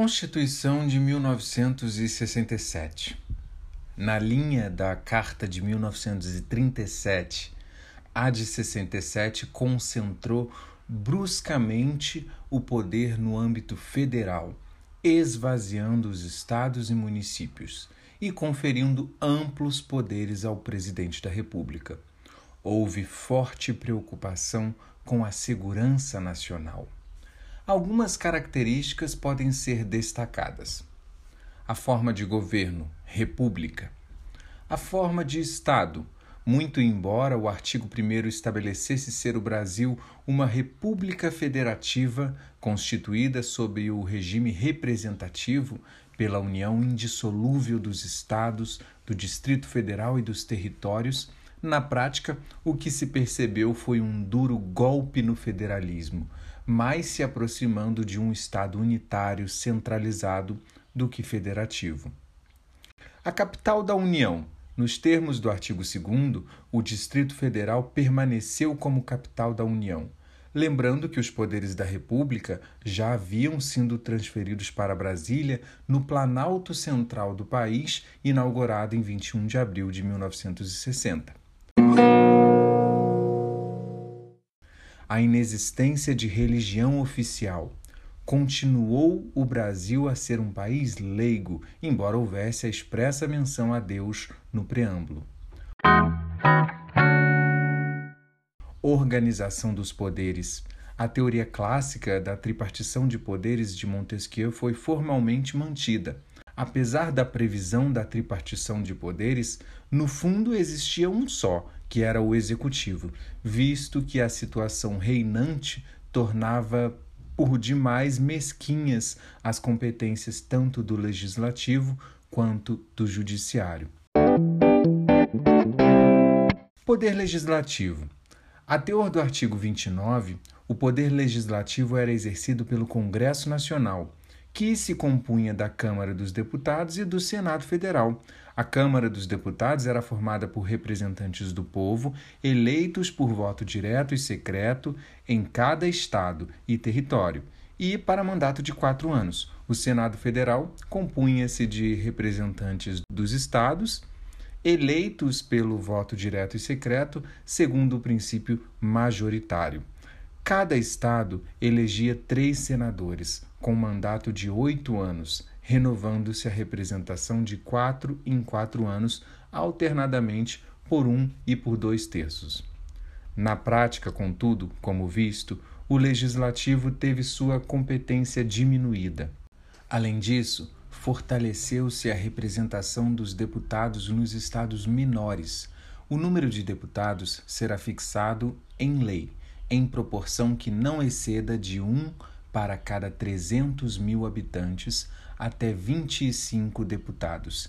Constituição de 1967. Na linha da Carta de 1937, a de 67 concentrou bruscamente o poder no âmbito federal, esvaziando os estados e municípios e conferindo amplos poderes ao presidente da República. Houve forte preocupação com a segurança nacional. Algumas características podem ser destacadas: a forma de governo, república, a forma de Estado, muito embora o artigo 1 estabelecesse ser o Brasil uma república federativa constituída sob o regime representativo pela união indissolúvel dos estados, do Distrito Federal e dos territórios, na prática, o que se percebeu foi um duro golpe no federalismo, mais se aproximando de um Estado unitário centralizado do que federativo. A capital da União, nos termos do artigo 2, o Distrito Federal permaneceu como capital da União, lembrando que os poderes da República já haviam sido transferidos para Brasília no Planalto Central do país, inaugurado em 21 de abril de 1960 a inexistência de religião oficial. Continuou o Brasil a ser um país leigo, embora houvesse a expressa menção a Deus no preâmbulo. Organização dos poderes. A teoria clássica da tripartição de poderes de Montesquieu foi formalmente mantida. Apesar da previsão da tripartição de poderes, no fundo existia um só, que era o executivo, visto que a situação reinante tornava por demais mesquinhas as competências tanto do legislativo quanto do judiciário. Poder legislativo. A teor do artigo 29, o poder legislativo era exercido pelo Congresso Nacional, que se compunha da Câmara dos Deputados e do Senado Federal. A Câmara dos Deputados era formada por representantes do povo, eleitos por voto direto e secreto em cada estado e território, e para mandato de quatro anos. O Senado Federal compunha-se de representantes dos estados, eleitos pelo voto direto e secreto, segundo o princípio majoritário. Cada estado elegia três senadores, com mandato de oito anos, renovando-se a representação de quatro em quatro anos, alternadamente por um e por dois terços. Na prática, contudo, como visto, o legislativo teve sua competência diminuída. Além disso, fortaleceu-se a representação dos deputados nos estados menores. O número de deputados será fixado em lei em proporção que não exceda de um para cada 300 mil habitantes até 25 deputados,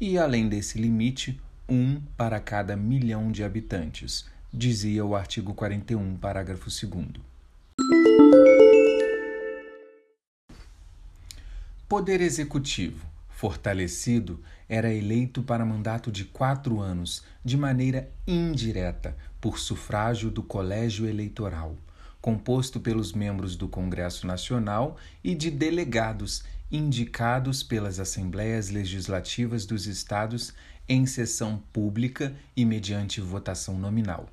e além desse limite, um para cada milhão de habitantes, dizia o artigo 41, parágrafo 2. Poder Executivo, fortalecido, era eleito para mandato de quatro anos, de maneira indireta, por sufrágio do Colégio Eleitoral, composto pelos membros do Congresso Nacional e de delegados indicados pelas Assembleias Legislativas dos Estados em sessão pública e mediante votação nominal.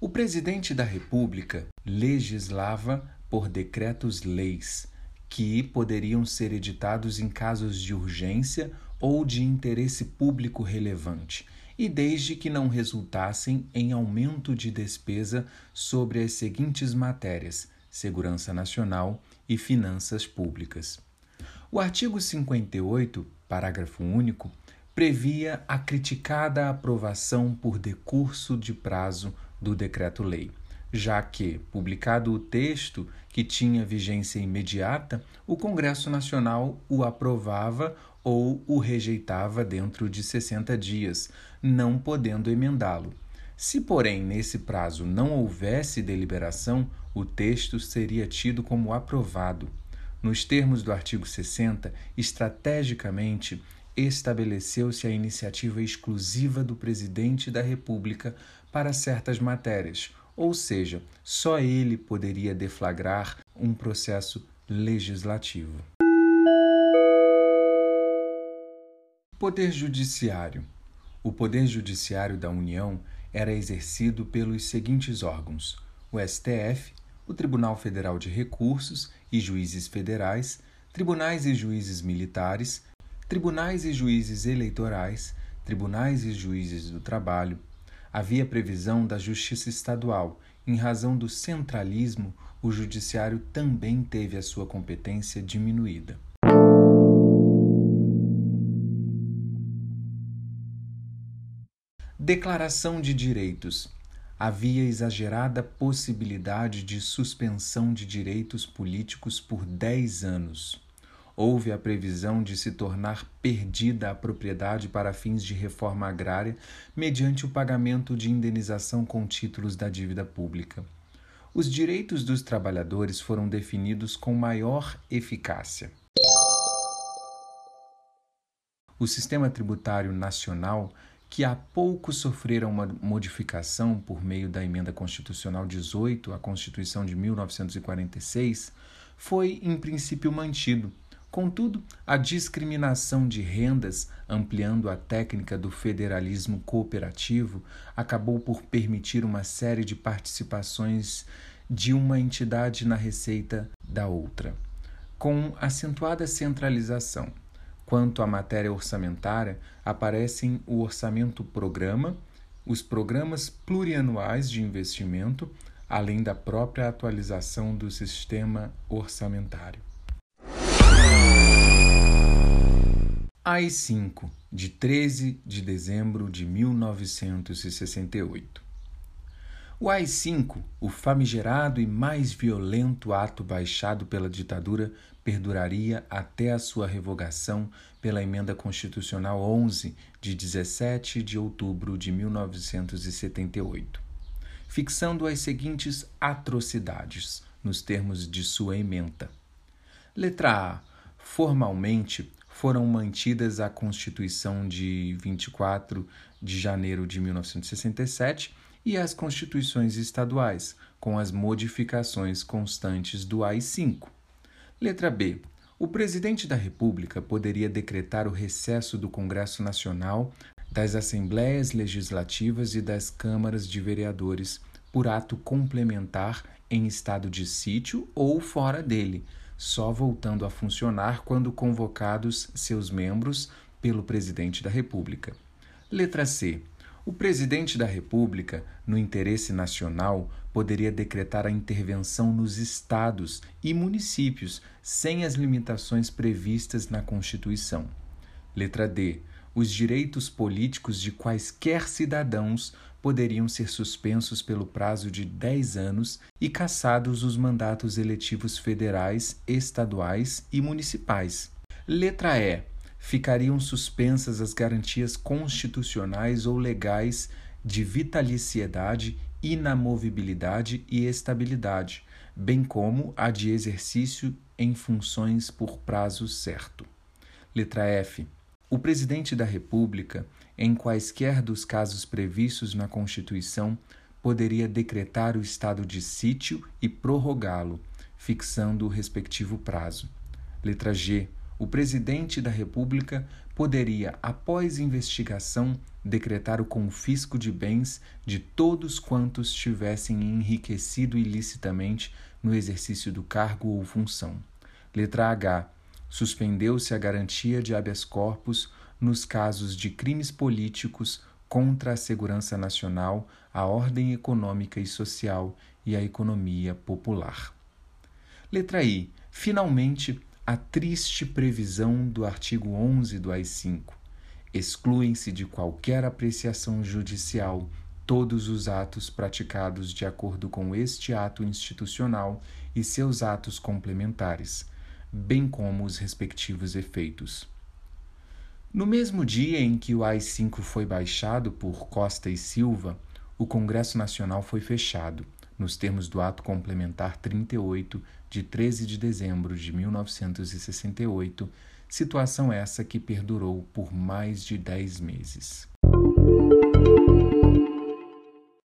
O presidente da República legislava por decretos-leis, que poderiam ser editados em casos de urgência ou de interesse público relevante e desde que não resultassem em aumento de despesa sobre as seguintes matérias: segurança nacional e finanças públicas. O artigo 58, parágrafo único, previa a criticada aprovação por decurso de prazo do decreto-lei, já que, publicado o texto que tinha vigência imediata, o Congresso Nacional o aprovava ou o rejeitava dentro de 60 dias, não podendo emendá-lo. Se, porém, nesse prazo não houvesse deliberação, o texto seria tido como aprovado. Nos termos do artigo 60, estrategicamente estabeleceu-se a iniciativa exclusiva do presidente da República para certas matérias, ou seja, só ele poderia deflagrar um processo legislativo. Poder Judiciário. O Poder Judiciário da União era exercido pelos seguintes órgãos: o STF, o Tribunal Federal de Recursos e Juízes Federais, tribunais e juízes militares, tribunais e juízes eleitorais, tribunais e juízes do trabalho. Havia previsão da Justiça Estadual. Em razão do centralismo, o Judiciário também teve a sua competência diminuída. Declaração de direitos. Havia exagerada possibilidade de suspensão de direitos políticos por 10 anos. Houve a previsão de se tornar perdida a propriedade para fins de reforma agrária mediante o pagamento de indenização com títulos da dívida pública. Os direitos dos trabalhadores foram definidos com maior eficácia. O sistema tributário nacional que há pouco sofreram uma modificação por meio da Emenda Constitucional 18 à Constituição de 1946, foi em princípio mantido. Contudo, a discriminação de rendas, ampliando a técnica do federalismo cooperativo, acabou por permitir uma série de participações de uma entidade na receita da outra, com acentuada centralização. Quanto à matéria orçamentária, aparecem o orçamento programa, os programas plurianuais de investimento, além da própria atualização do sistema orçamentário. AI-5, de 13 de dezembro de 1968. O AI-5, o famigerado e mais violento ato baixado pela ditadura, perduraria até a sua revogação pela Emenda Constitucional 11, de 17 de outubro de 1978, fixando as seguintes atrocidades nos termos de sua emenda. Letra A. Formalmente, foram mantidas a Constituição de 24 de janeiro de 1967 e as constituições estaduais, com as modificações constantes do AI-5. Letra B. O presidente da República poderia decretar o recesso do Congresso Nacional, das Assembleias Legislativas e das Câmaras de Vereadores por ato complementar em estado de sítio ou fora dele, só voltando a funcionar quando convocados seus membros pelo presidente da República. Letra C. O presidente da República, no interesse nacional, poderia decretar a intervenção nos estados e municípios sem as limitações previstas na Constituição. Letra D. Os direitos políticos de quaisquer cidadãos poderiam ser suspensos pelo prazo de 10 anos e cassados os mandatos eletivos federais, estaduais e municipais. Letra E ficariam suspensas as garantias constitucionais ou legais de vitaliciedade, inamovibilidade e estabilidade, bem como a de exercício em funções por prazo certo. Letra F. O presidente da República, em quaisquer dos casos previstos na Constituição, poderia decretar o estado de sítio e prorrogá-lo, fixando o respectivo prazo. Letra G o presidente da República poderia, após investigação, decretar o confisco de bens de todos quantos tivessem enriquecido ilicitamente no exercício do cargo ou função. Letra H. Suspendeu-se a garantia de habeas corpus nos casos de crimes políticos contra a segurança nacional, a ordem econômica e social e a economia popular. Letra I. Finalmente, a triste previsão do artigo 11 do AI-5. Excluem-se de qualquer apreciação judicial todos os atos praticados de acordo com este ato institucional e seus atos complementares, bem como os respectivos efeitos. No mesmo dia em que o AI-5 foi baixado por Costa e Silva, o Congresso Nacional foi fechado nos termos do Ato Complementar 38, de 13 de dezembro de 1968, situação essa que perdurou por mais de dez meses.